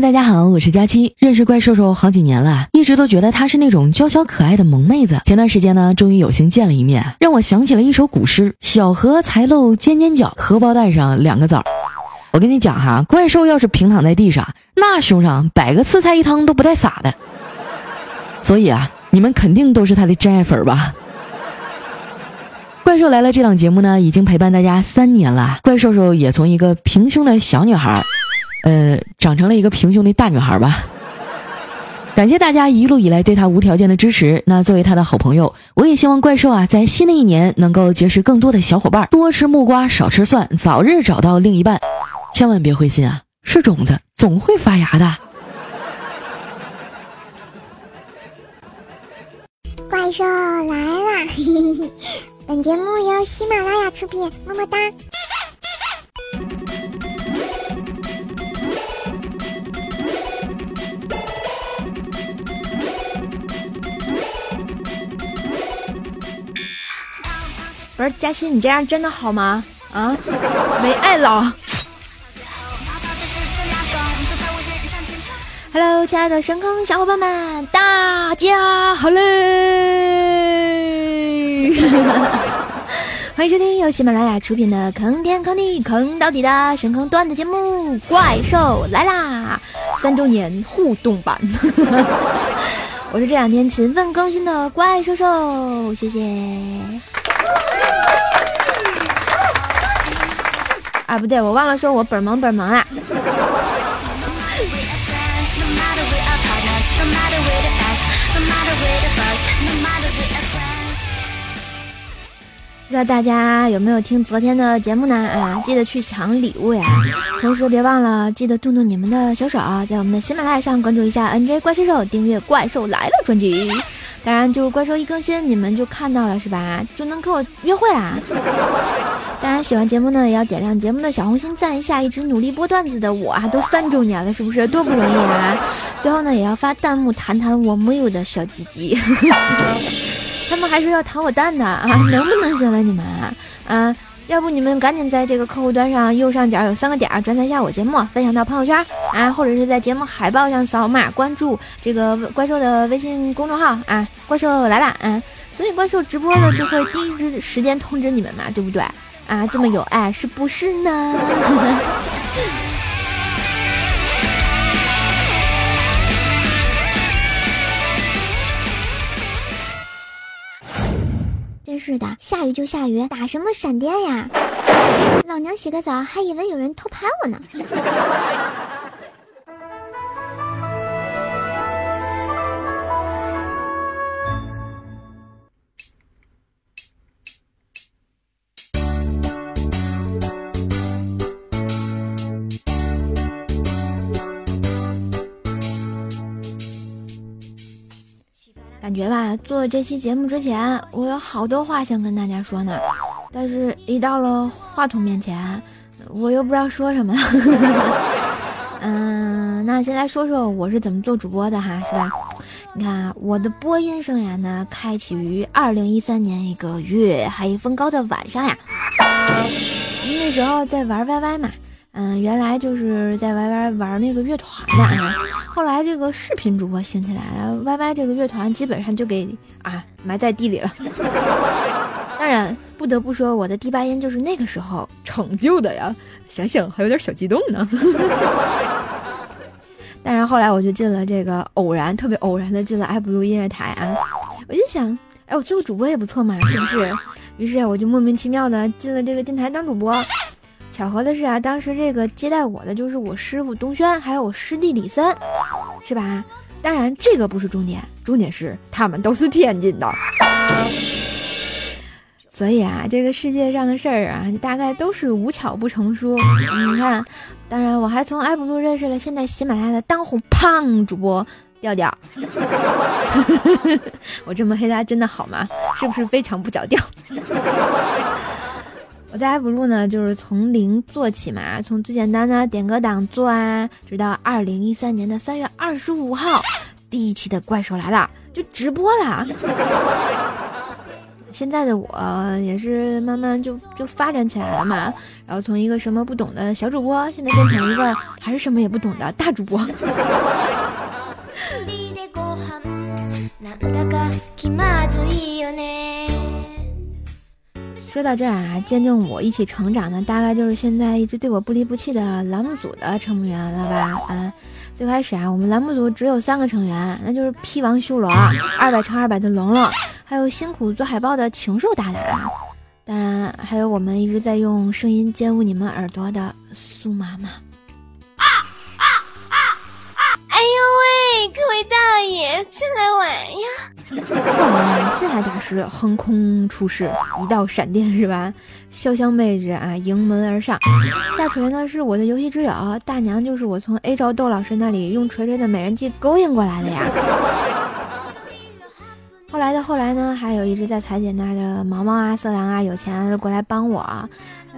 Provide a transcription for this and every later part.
大家好，我是佳期。认识怪兽兽好几年了，一直都觉得她是那种娇小可爱的萌妹子。前段时间呢，终于有幸见了一面，让我想起了一首古诗：“小荷才露尖尖角，荷包蛋上两个枣。”我跟你讲哈，怪兽要是平躺在地上，那胸上摆个四菜一汤都不带洒的。所以啊，你们肯定都是他的真爱粉吧？怪兽来了这档节目呢，已经陪伴大家三年了。怪兽兽也从一个平胸的小女孩。呃，长成了一个平胸的大女孩吧。感谢大家一路以来对她无条件的支持。那作为她的好朋友，我也希望怪兽啊，在新的一年能够结识更多的小伙伴，多吃木瓜，少吃蒜，早日找到另一半。千万别灰心啊，是种子，总会发芽的。怪兽来了！本节目由喜马拉雅出品，么么哒。不是佳欣，你这样真的好吗？啊，没爱了。Hello，亲爱的神坑小伙伴们，大家好嘞！欢迎收听由喜马拉雅出品的《坑天坑地坑到底》的神坑段子节目《怪兽来啦》三周年互动版。我是这两天勤奋更新的怪兽兽，谢谢。啊，不对，我忘了说我本萌本萌啦。不知道大家有没有听昨天的节目呢？啊，记得去抢礼物呀！同时别忘了记得动动你们的小手，在我们的喜马拉雅上关注一下 NJ 怪兽，订阅《怪兽来了》专辑。当然，就是怪兽一更新，你们就看到了是吧？就能跟我约会啦！当然，喜欢节目呢，也要点亮节目的小红心，赞一下！一直努力播段子的我啊，都三周年了，是不是多不容易啊？最后呢，也要发弹幕谈谈我没有的小鸡鸡。他们还说要弹我蛋呢啊，能不能行了你们啊啊？要不你们赶紧在这个客户端上右上角有三个点儿转载一下我节目，分享到朋友圈啊，或者是在节目海报上扫码关注这个怪兽的微信公众号啊，怪兽来了啊，所以怪兽直播呢就会第一时间通知你们嘛，对不对啊？这么有爱是不是呢？是的，下雨就下雨，打什么闪电呀？老娘洗个澡还以为有人偷拍我呢。感觉吧，做这期节目之前，我有好多话想跟大家说呢，但是一到了话筒面前，我又不知道说什么。嗯，那先来说说我是怎么做主播的哈，是吧？你看我的播音生涯呢，开启于二零一三年一个月黑风高的晚上呀，那时候在玩 YY 嘛。嗯，原来就是在 Y Y 玩那个乐团的啊，后来这个视频主播兴起来了，Y Y 这个乐团基本上就给啊埋在地里了。当然，不得不说我的第八音就是那个时候成就的呀，想想还有点小激动呢。但是，后来我就进了这个偶然，特别偶然的进了爱布鲁音乐台啊，我就想，哎，我做个主播也不错嘛，是不是？于是我就莫名其妙的进了这个电台当主播。巧合的是啊，当时这个接待我的就是我师傅东轩，还有我师弟李森，是吧？当然这个不是重点，重点是他们都是天津的。所以啊，这个世界上的事儿啊，大概都是无巧不成书。你看，当然我还从艾布路认识了现在喜马拉雅的当红胖主播调调。我这么黑他真的好吗？是不是非常不着调？我在爱普路呢，就是从零做起嘛，从最简单的点歌档做啊，直到二零一三年的三月二十五号，第一期的怪兽来了，就直播了。现在的我也是慢慢就就发展起来了嘛，然后从一个什么不懂的小主播，现在变成一个还是什么也不懂的大主播。说到这儿啊，见证我一起成长的，大概就是现在一直对我不离不弃的栏目组的成员了吧？啊，最开始啊，我们栏目组只有三个成员，那就是 P 王修罗、二百乘二百的龙龙，还有辛苦做海报的禽兽大大，当然还有我们一直在用声音奸污你们耳朵的苏妈妈。哎呦喂，各位大爷，进来玩呀！后来，星海大师横空出世，一道闪电是吧？潇湘妹子啊，迎门而上。下锤呢是我的游戏之友，大娘就是我从 A 招窦老师那里用锤锤的美人计勾引过来的呀。后来的后来呢，还有一直在裁剪那的毛毛啊、色狼啊，有钱过来帮我。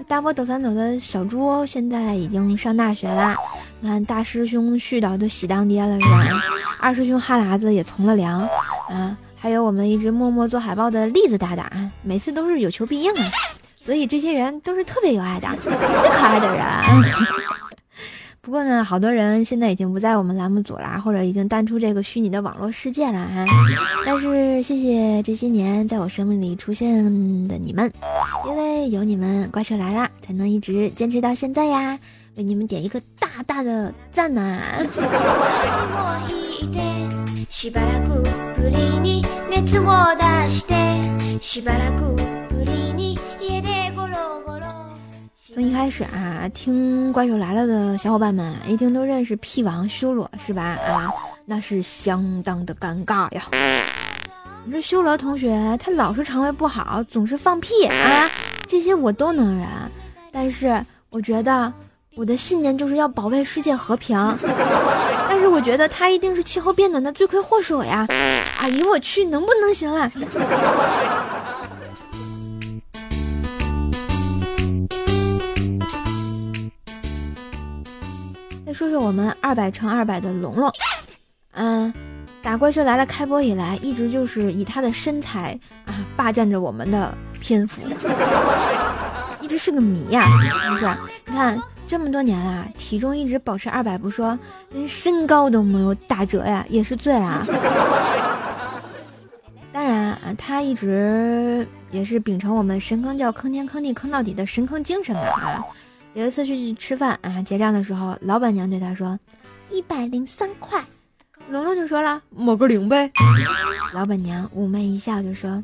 大波抖三抖的小猪现在已经上大学了。你看大师兄絮叨都喜当爹了是吧？二师兄哈喇子也从了良啊。还有我们一直默默做海报的栗子大大，每次都是有求必应啊。所以这些人都是特别有爱的，最可爱的人。不过呢，好多人现在已经不在我们栏目组啦，或者已经淡出这个虚拟的网络世界了哈。但是谢谢这些年在我生命里出现的你们，因为有你们，怪兽来了才能一直坚持到现在呀！为你们点一个大大的赞呐！从一开始啊，听怪兽来了的小伙伴们一定都认识屁王修罗是吧？啊，那是相当的尴尬呀。你说修罗同学他老是肠胃不好，总是放屁啊，这些我都能忍。但是我觉得我的信念就是要保卫世界和平。但是我觉得他一定是气候变暖的罪魁祸首呀！哎呦我去，能不能行了？说说我们二百乘二百的龙龙，嗯，打怪兽来了开播以来，一直就是以他的身材啊霸占着我们的篇幅，一直是个谜呀，是不是？你看这么多年了，体重一直保持二百不说，连身高都没有打折呀，也是醉了。当然啊，他一直也是秉承我们神坑教坑天坑地坑到底的神坑精神嘛啊。有一次去吃饭啊，结账的时候，老板娘对他说：“一百零三块。”龙龙就说了：“抹个零呗。”老板娘妩媚一笑就说：“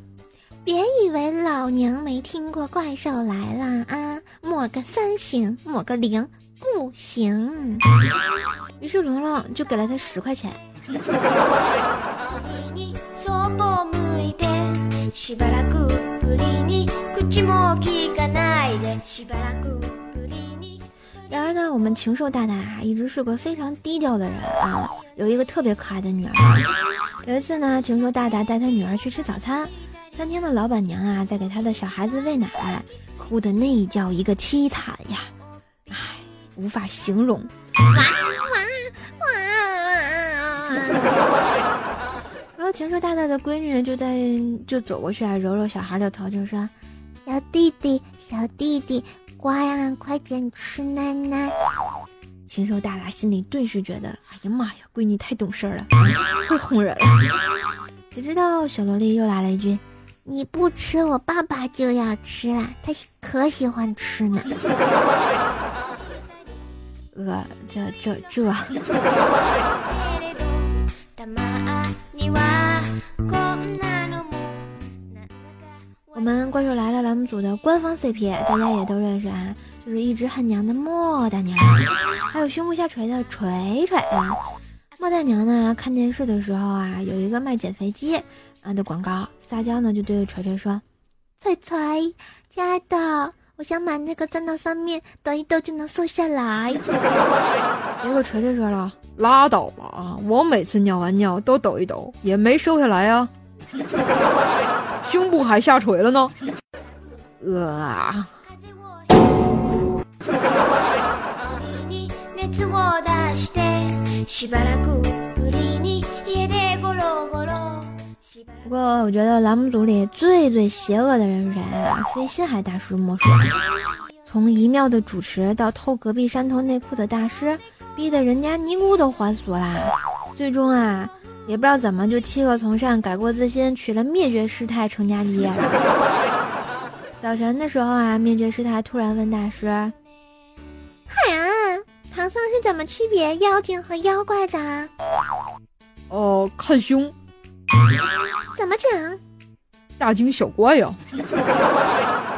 别以为老娘没听过怪兽来了啊，抹个三行，抹个零不行。”于是龙龙就给了他十块钱。然而呢，我们禽兽大大啊，一直是个非常低调的人啊。有一个特别可爱的女儿。有一次呢，禽兽大大带他女儿去吃早餐，餐厅的老板娘啊，在给他的小孩子喂奶，哭的那叫一个凄惨呀，唉，无法形容。哇哇哇！然后禽兽大大的闺女就在就走过去啊，揉揉小孩的头，就说：“小弟弟，小弟弟。”乖啊，快点吃奶奶！禽兽大大心里顿时觉得，哎呀妈呀，闺女太懂事了，会哄人了。谁知道小萝莉又来了一句：“你不吃，我爸爸就要吃了，他可喜欢吃呢。”呃，这这这。我们怪兽来了栏目组的官方 CP，大家也都认识啊，就是一直很娘的莫大娘，还有胸部下垂的锤锤啊。莫大娘呢，看电视的时候啊，有一个卖减肥机啊的广告，撒娇呢就对锤锤说：“锤锤，亲爱的，我想买那个站到上面抖一抖就能瘦下来。” 结果锤锤说了：“拉倒吧啊，我每次尿完尿都抖一抖，也没瘦下来呀。” 胸部还下垂了呢，呃。不过我觉得栏目组里最最邪恶的人是谁啊？非心海大师莫属。从一庙的主持到偷隔壁山头内裤的大师，逼得人家尼姑都还俗啦。最终啊，也不知道怎么就弃恶从善，改过自新，娶了灭绝师太成家立业了。早晨的时候啊，灭绝师太突然问大师：“海啊，唐僧是怎么区别妖精和妖怪的？”哦，看胸。怎么讲？大惊小怪呀！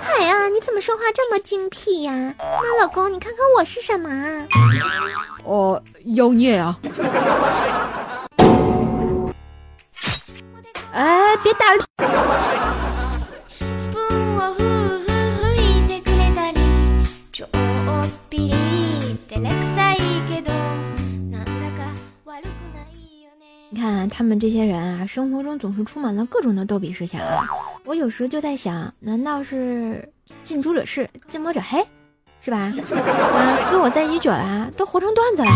海啊，你怎么说话这么精辟呀？那老公，你看看我是什么？哦，妖孽呀！哎，别打！你看他们这些人啊，生活中总是充满了各种的逗比事项啊。我有时就在想，难道是近朱者赤，近墨者黑，是吧？啊，跟我在一起久了，都活成段子了。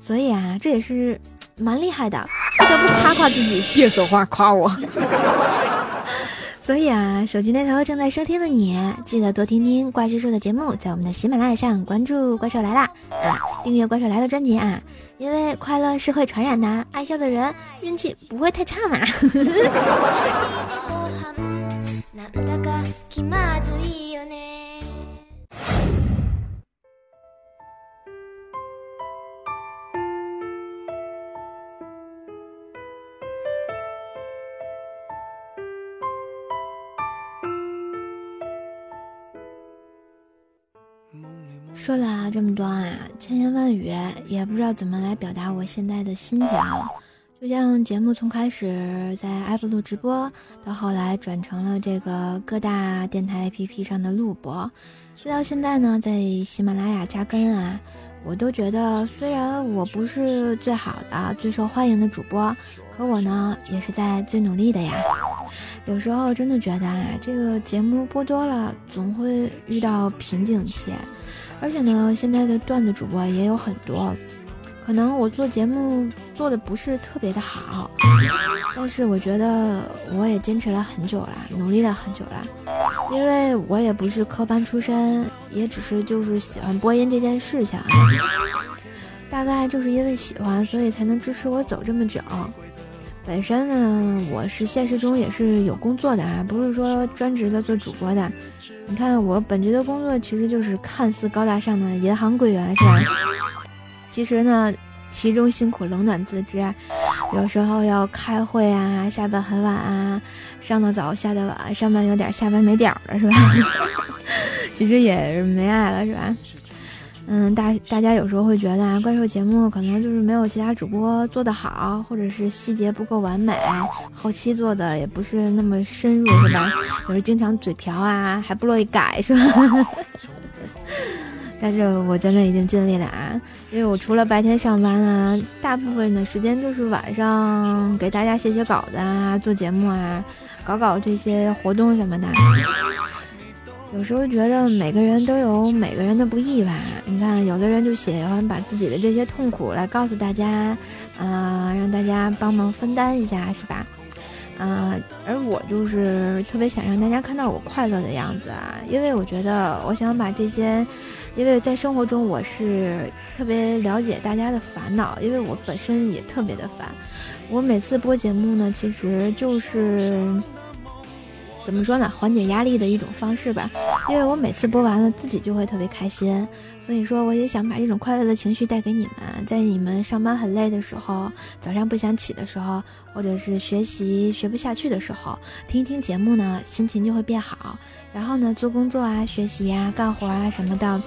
所以啊，这也是蛮厉害的，得不夸夸自己。别说话，夸我。所以啊，手机那头正在收听的你，记得多听听怪叔叔的节目，在我们的喜马拉雅上关注“怪兽来啦”啊，订阅“怪兽来了”专辑啊，因为快乐是会传染的，爱笑的人运气不会太差嘛。这么多啊，千言万语也不知道怎么来表达我现在的心情。就像节目从开始在爱普录直播，到后来转成了这个各大电台 APP 上的录播，直到现在呢，在喜马拉雅扎根啊，我都觉得虽然我不是最好的、最受欢迎的主播，可我呢也是在最努力的呀。有时候真的觉得啊，这个节目播多了，总会遇到瓶颈期。而且呢，现在的段子主播也有很多，可能我做节目做的不是特别的好，但是我觉得我也坚持了很久了，努力了很久了，因为我也不是科班出身，也只是就是喜欢播音这件事情，大概就是因为喜欢，所以才能支持我走这么久。本身呢，我是现实中也是有工作的啊，不是说专职的做主播的。你看我本职的工作其实就是看似高大上的银行柜员，是吧？其实呢，其中辛苦冷暖自知。有时候要开会啊，下班很晚啊，上的早下的晚，上班有点下班没点儿了，是吧？其实也是没爱了，是吧？嗯，大大家有时候会觉得啊，怪兽节目可能就是没有其他主播做得好，或者是细节不够完美，后期做的也不是那么深入，是吧？有时经常嘴瓢啊，还不乐意改，是吧？但是我真的已经尽力了啊，因为我除了白天上班啊，大部分的时间就是晚上给大家写写稿子啊，做节目啊，搞搞这些活动什么的。有时候觉得每个人都有每个人的不易吧。你看，有的人就喜欢把自己的这些痛苦来告诉大家，啊，让大家帮忙分担一下，是吧？啊，而我就是特别想让大家看到我快乐的样子啊，因为我觉得我想把这些，因为在生活中我是特别了解大家的烦恼，因为我本身也特别的烦。我每次播节目呢，其实就是。怎么说呢？缓解压力的一种方式吧。因为我每次播完了，自己就会特别开心，所以说我也想把这种快乐的情绪带给你们。在你们上班很累的时候，早上不想起的时候，或者是学习学不下去的时候，听一听节目呢，心情就会变好。然后呢，做工作啊、学习啊、干活啊什么的，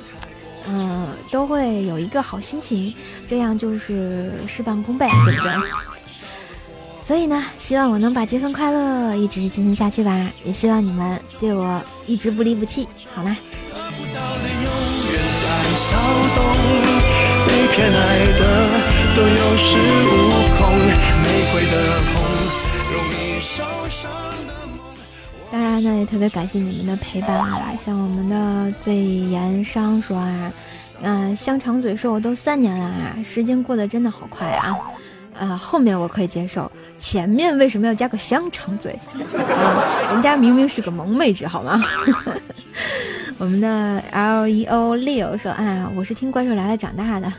嗯，都会有一个好心情，这样就是事半功倍，对不对？所以呢，希望我能把这份快乐一直进行下去吧，也希望你们对我一直不离不弃，好吗？当然呢，也特别感谢你们的陪伴啊！像我们的醉言商说啊，嗯，香肠嘴说我都三年了啊，时间过得真的好快啊！啊，后面我可以接受，前面为什么要加个香肠嘴 啊？人家明明是个萌妹子，好吗？我们的 L E O Leo 说：“啊，我是听怪兽来了长大的。”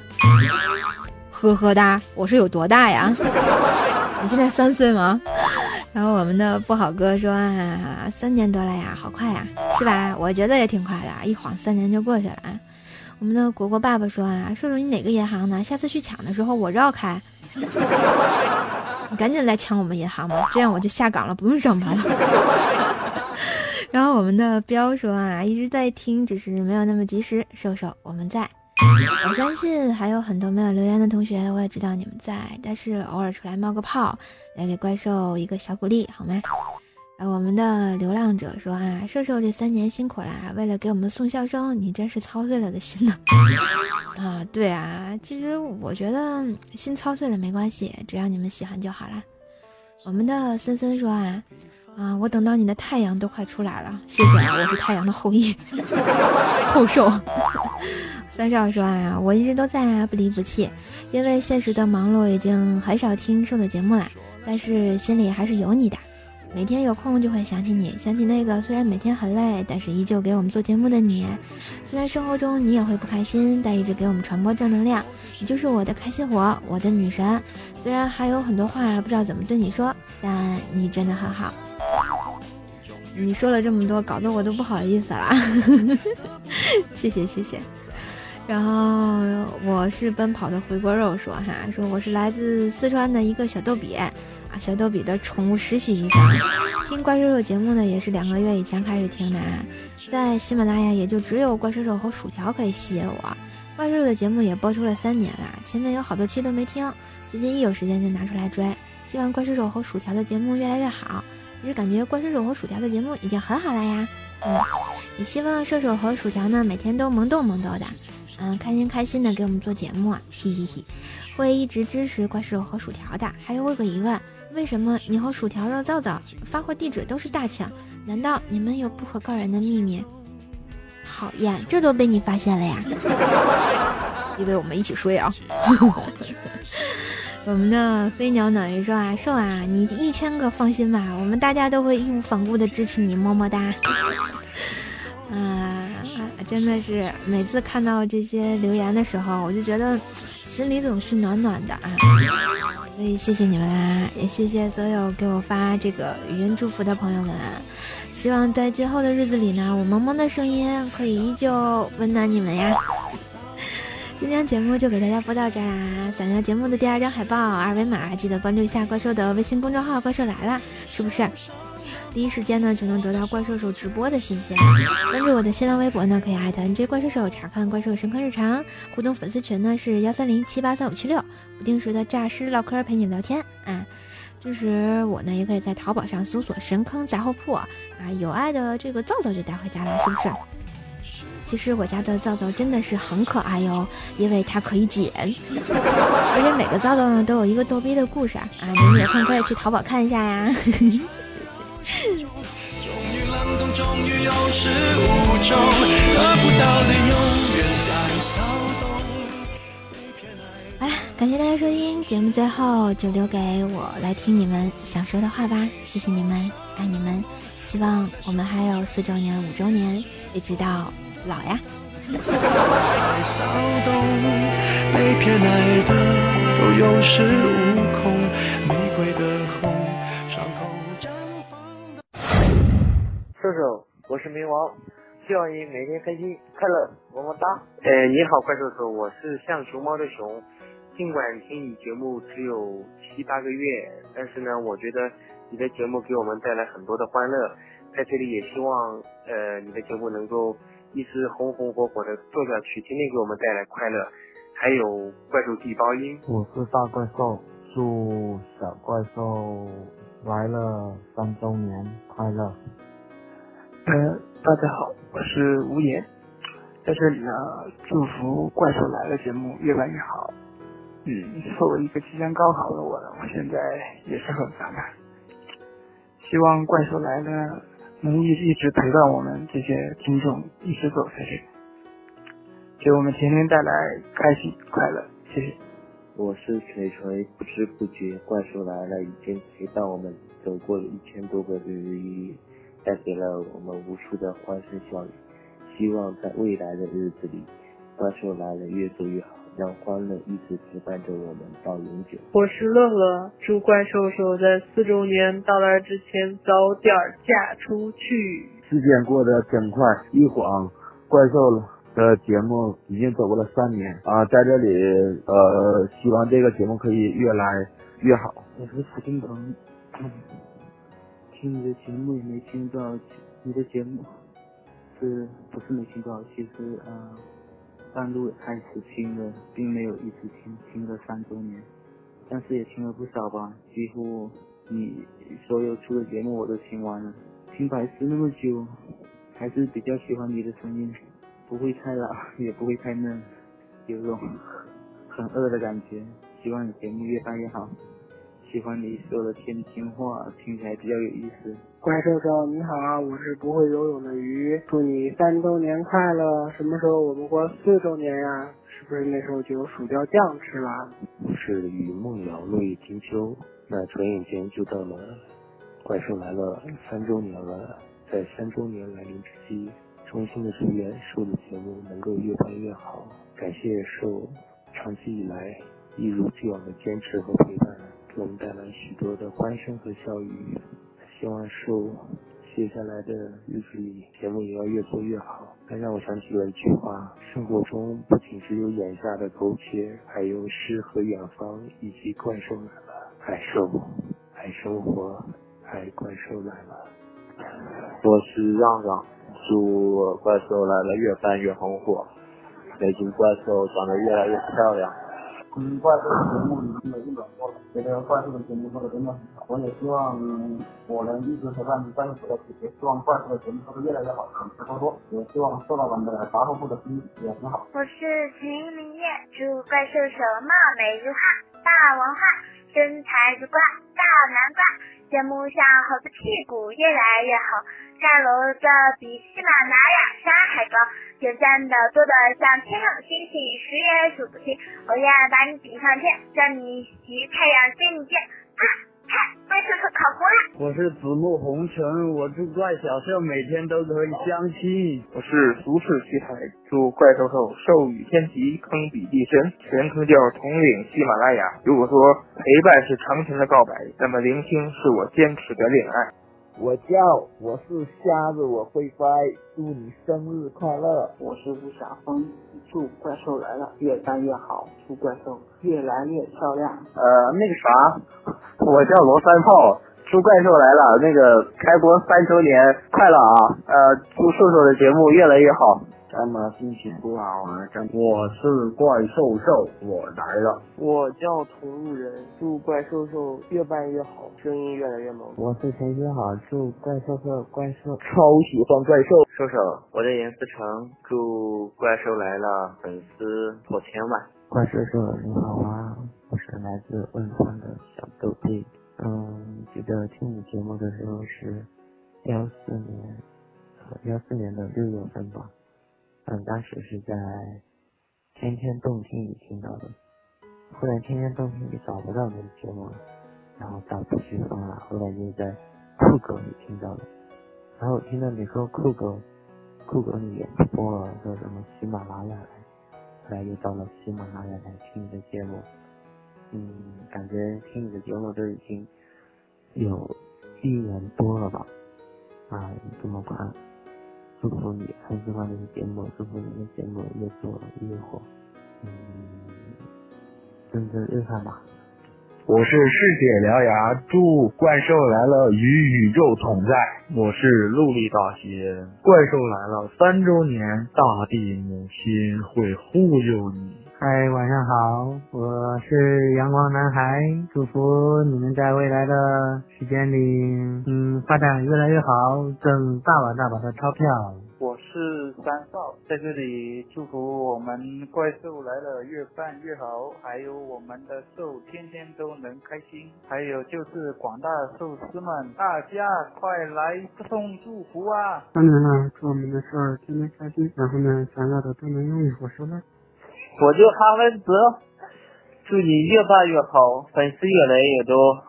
呵呵哒，我是有多大呀？你现在三岁吗？然后我们的不好哥说：“啊，三年多了呀，好快呀，是吧？我觉得也挺快的，一晃三年就过去了。”啊。我们的果果爸爸说：“啊，叔叔你哪个银行呢？下次去抢的时候我绕开。” 你赶紧来抢我们银行吧，这样我就下岗了，不用上班了。然后我们的彪说啊，一直在听，只是没有那么及时。瘦瘦，我们在。我相信还有很多没有留言的同学，我也知道你们在，但是偶尔出来冒个泡，来给怪兽一个小鼓励，好吗？我们的流浪者说啊，瘦瘦这三年辛苦了，为了给我们送笑声，你真是操碎了的心呢。啊，对啊，其实我觉得心操碎了没关系，只要你们喜欢就好了。我们的森森说啊，啊，我等到你的太阳都快出来了，谢谢啊，我是太阳的后裔，后寿。三少说啊，我一直都在啊，不离不弃，因为现实的忙碌已经很少听瘦的节目了，但是心里还是有你的。每天有空就会想起你，想起那个虽然每天很累，但是依旧给我们做节目的你。虽然生活中你也会不开心，但一直给我们传播正能量。你就是我的开心果，我的女神。虽然还有很多话不知道怎么对你说，但你真的很好。你说了这么多，搞得我都不好意思了。谢谢谢谢。然后我是奔跑的回锅肉说哈，说我是来自四川的一个小逗比。小逗比的宠物实习医生，听怪兽手节目呢，也是两个月以前开始听的啊，在喜马拉雅也就只有怪兽手和薯条可以吸引我。怪兽的节目也播出了三年了，前面有好多期都没听，最近一有时间就拿出来追。希望怪兽手和薯条的节目越来越好。其实感觉怪兽手和薯条的节目已经很好了呀。嗯，也希望射手和薯条呢每天都萌逗萌逗的，嗯，开心开心的给我们做节目，嘿嘿嘿，会一直支持怪兽和薯条的。还有我有个疑问。为什么你和薯条肉皂皂发货地址都是大抢？难道你们有不可告人的秘密？讨厌，这都被你发现了呀！因为我们一起睡啊。我们的飞鸟暖鱼说啊，瘦啊，你一千个放心吧，我们大家都会义无反顾的支持你，么么哒。啊，真的是每次看到这些留言的时候，我就觉得心里总是暖暖的啊。所以谢谢你们啦，也谢谢所有给我发这个语音祝福的朋友们。希望在今后的日子里呢，我萌萌的声音可以依旧温暖你们呀。今天节目就给大家播到这儿啦。想要节目的第二张海报、二维码，记得关注一下怪兽的微信公众号“怪兽来了”，是不是？第一时间呢就能得到怪兽手直播的信息。关注我的新浪微博呢，可以艾特 NJ 怪兽手查看怪兽神坑日常。互动粉丝群呢是幺三零七八三五七六，不定时的诈尸唠嗑陪你聊天啊。就是我呢也可以在淘宝上搜索神坑杂货铺啊，有爱的这个皂皂就带回家了，是不是？其实我家的皂皂真的是很可爱哟，因为它可以剪，而且每个皂皂呢都有一个逗逼的故事啊，你们有空可以去淘宝看一下呀。好了，感谢大家收听节目，最后就留给我来听你们想说的话吧。谢谢你们，爱你们，希望我们还有四周年、五周年，一直到老呀。射手，我是冥王，希望你每天开心快乐，么么哒。哎，你好，怪兽兽，我是像熊猫的熊。尽管听你节目只有七八个月，但是呢，我觉得你的节目给我们带来很多的欢乐。在这里也希望，呃，你的节目能够一直红红火火的做下去，天天给我们带来快乐。还有怪兽地包音，我是大怪兽，祝小怪兽来了三周年快乐。呃，大家好，我是无言，在这里呢，祝福《怪兽来了》节目越办越好。嗯，作为一个即将高考的我呢，我现在也是很烦的。希望《怪兽来了》能一一直陪伴我们这些听众一直走下去，给我们天天带来开心快乐。谢谢。我是锤锤，不知不觉怪兽来了已经陪伴我们走过了一千多个日日带给了我们无数的欢声笑语。希望在未来的日子里，怪兽来了越做越好，让欢乐一直陪伴着我们到永久。我是乐乐，祝怪兽兽在四周年到来之前早点嫁出去。时间过得真快，一晃怪兽的节目已经走过了三年啊！在这里，呃，希望这个节目可以越来越好。我是付金鹏，听你的节目也没听多少你的节目，是不是没听多少？其实，呃，半路开始听的，并没有一直听，听了三周年，但是也听了不少吧，几乎你所有出的节目我都听完了。听百思那么久，还是比较喜欢你的声音，不会太老，也不会太嫩，有种很饿的感觉。希望你节目越办越好。喜欢你说的天津话，听起来比较有意思。怪兽兽你好啊，我是不会游泳的鱼，祝你三周年快乐！什么时候我们过四周年呀？是不是那时候就有薯条酱吃了？我是与梦瑶落叶听秋，那转眼间就到了怪兽来了三周年了，在三周年来临之际，衷心的祝愿兽的节目能够越办越好，感谢兽长期以来一如既往的坚持和陪伴，给我们带来许多的欢声和笑语。希望兽接下来的日子里节目也要越做越好。那让我想起了一句话：生活中不仅只有眼下的苟且，还有诗和远方，以及怪兽来了，爱兽，爱生活。爱怪兽来了，我是让让，祝怪兽来了越办越红火，北京怪兽长得越来越漂亮。嗯，怪兽节目已经有一轮播了，觉得怪兽的节目做的真的很好。我也希望我能一直陪伴怪兽的姐姐，希望怪兽的节目做的越来越好，粉丝多多。也希望受到我们的杂货部的生意也很好。我是秦明月，祝怪兽手貌美如画，大文化，身材如瓜，大南瓜。节目上猴子屁股越来越好，上楼的比喜马拉雅山还高，点赞的多的像天上的星星，数也数不清。我愿把你顶上天，让你与太阳见一见。啊，看，怪兽兽考过了。我是紫木红尘，我祝怪小兽每天都可以相亲。我是俗世奇才，祝怪兽兽寿与天齐，坑比地深，全坑叫统领喜马拉雅。如果说陪伴是长情的告白，那么聆听是我坚持的恋爱。我叫我是瞎子，我会飞，祝你生日快乐！我是吴晓峰，祝怪兽来了越办越好，祝怪兽越来越漂亮。呃，那个啥，我叫罗三炮，祝怪兽来了那个开播三周年快乐啊！呃，祝兽兽的节目越来越好。咱们心情不好啊！我是怪兽兽，我来了。我叫同路人，祝怪兽兽越办越好，声音越来越萌。我是陈学好，祝怪兽兽怪兽超喜欢怪兽。兽兽，我叫严思成，祝怪兽来了粉丝破千万。怪兽兽你好啊，我是来自汶川的小豆弟。嗯，记得听你节目的时候是幺四年，幺四年的六月份吧。嗯，当时是在天天动听里听到的，后来天天动听里找不到那个节目了，然后到处去搜了，后来就在酷狗里听到了，然后我听到你说酷狗，酷狗里也播了，说什么喜马拉雅来，后来又到了喜马拉雅来听你的节目，嗯，感觉听你的节目都已经有一年多了吧，啊，这么快。祝福你很喜欢这个节目，祝福你的节目越做越火，嗯，真的厉害吧？我是世界獠牙，祝怪兽来了与宇宙同在。我是陆力大仙，怪兽来了三周年，大地母亲会护佑你。嗨，晚上好，我是阳光男孩，祝福你们在未来的时间里，嗯，发展越来越好，挣大把大把的钞票。我是三少，在这里祝福我们怪兽来了越办越好，还有我们的兽天天都能开心，还有就是广大寿司们，大家快来送祝福啊！当然了，祝我们的兽儿天天开心，然后呢，想要的都能拥有。我说呢，我就哈文泽，祝祝你越办越好，粉丝越来越多，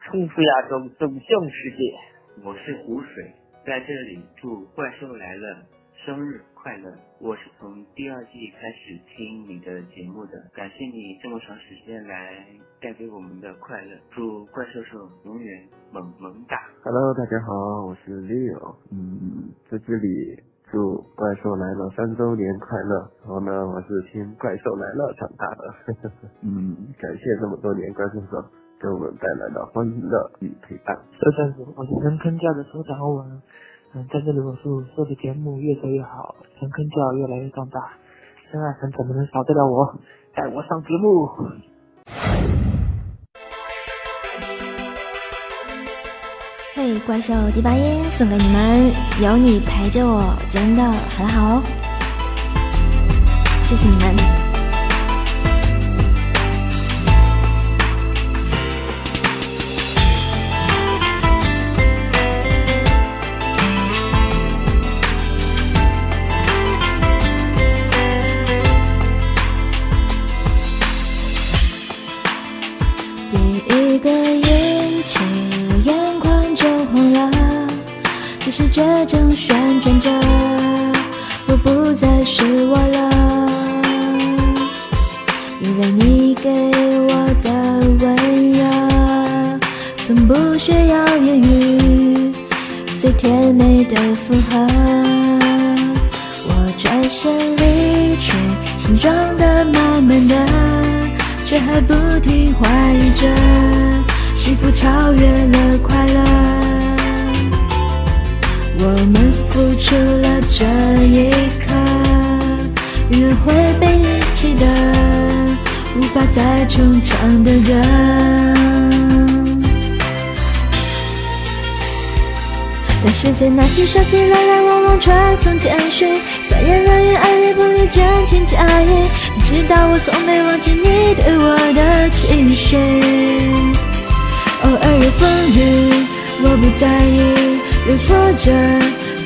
冲出亚洲，走向世界。我是湖水，在这里祝怪兽来了生日快乐！我是从第二季开始听你的节目的，感谢你这么长时间来带给我们的快乐，祝怪兽兽永远萌萌哒！Hello，大家好，我是 Leo，嗯，在这里祝怪兽来了三周年快乐。然后呢，我是听怪兽来了长大的，嗯，感谢这么多年怪兽兽给我们带来的欢乐与陪伴。就这样子，我是陈坑教的所长文。嗯，在这里我祝做的节目越做越好，陈坑教越来越壮大。真爱粉怎么能少得了我？带我上节目。怪兽第八音送给你们，有你陪着我，真的很好。谢谢你们。从不需要言语，最甜美的附和。我转身离去，心装的满满的，却还不停怀疑着，幸福超越了快乐。我们付出了这一刻，永远会被遗弃的，无法再重唱的歌。当时间拿起手机来来往往传送简讯，三言两语爱理不理真情假意，你知道我从没忘记你对我的期许。偶尔有风雨，我不在意。有挫折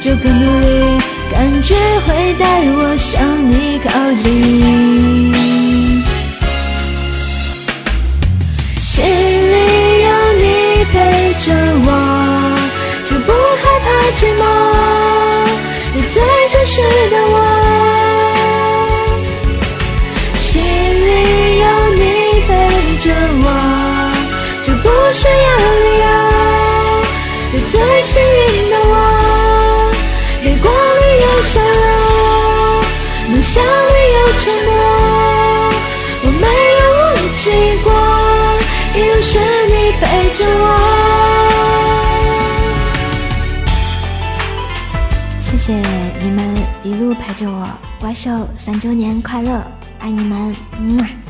就更努力，感觉会带我向你靠近。真实的我。心里有你陪着我，就不需要理由，就最幸运的我，逆光里有。笑容，梦想里有沉默，我没有忘记过，一路是你陪着我。谢谢你们一路陪着我，怪兽三周年快乐，爱你们，么。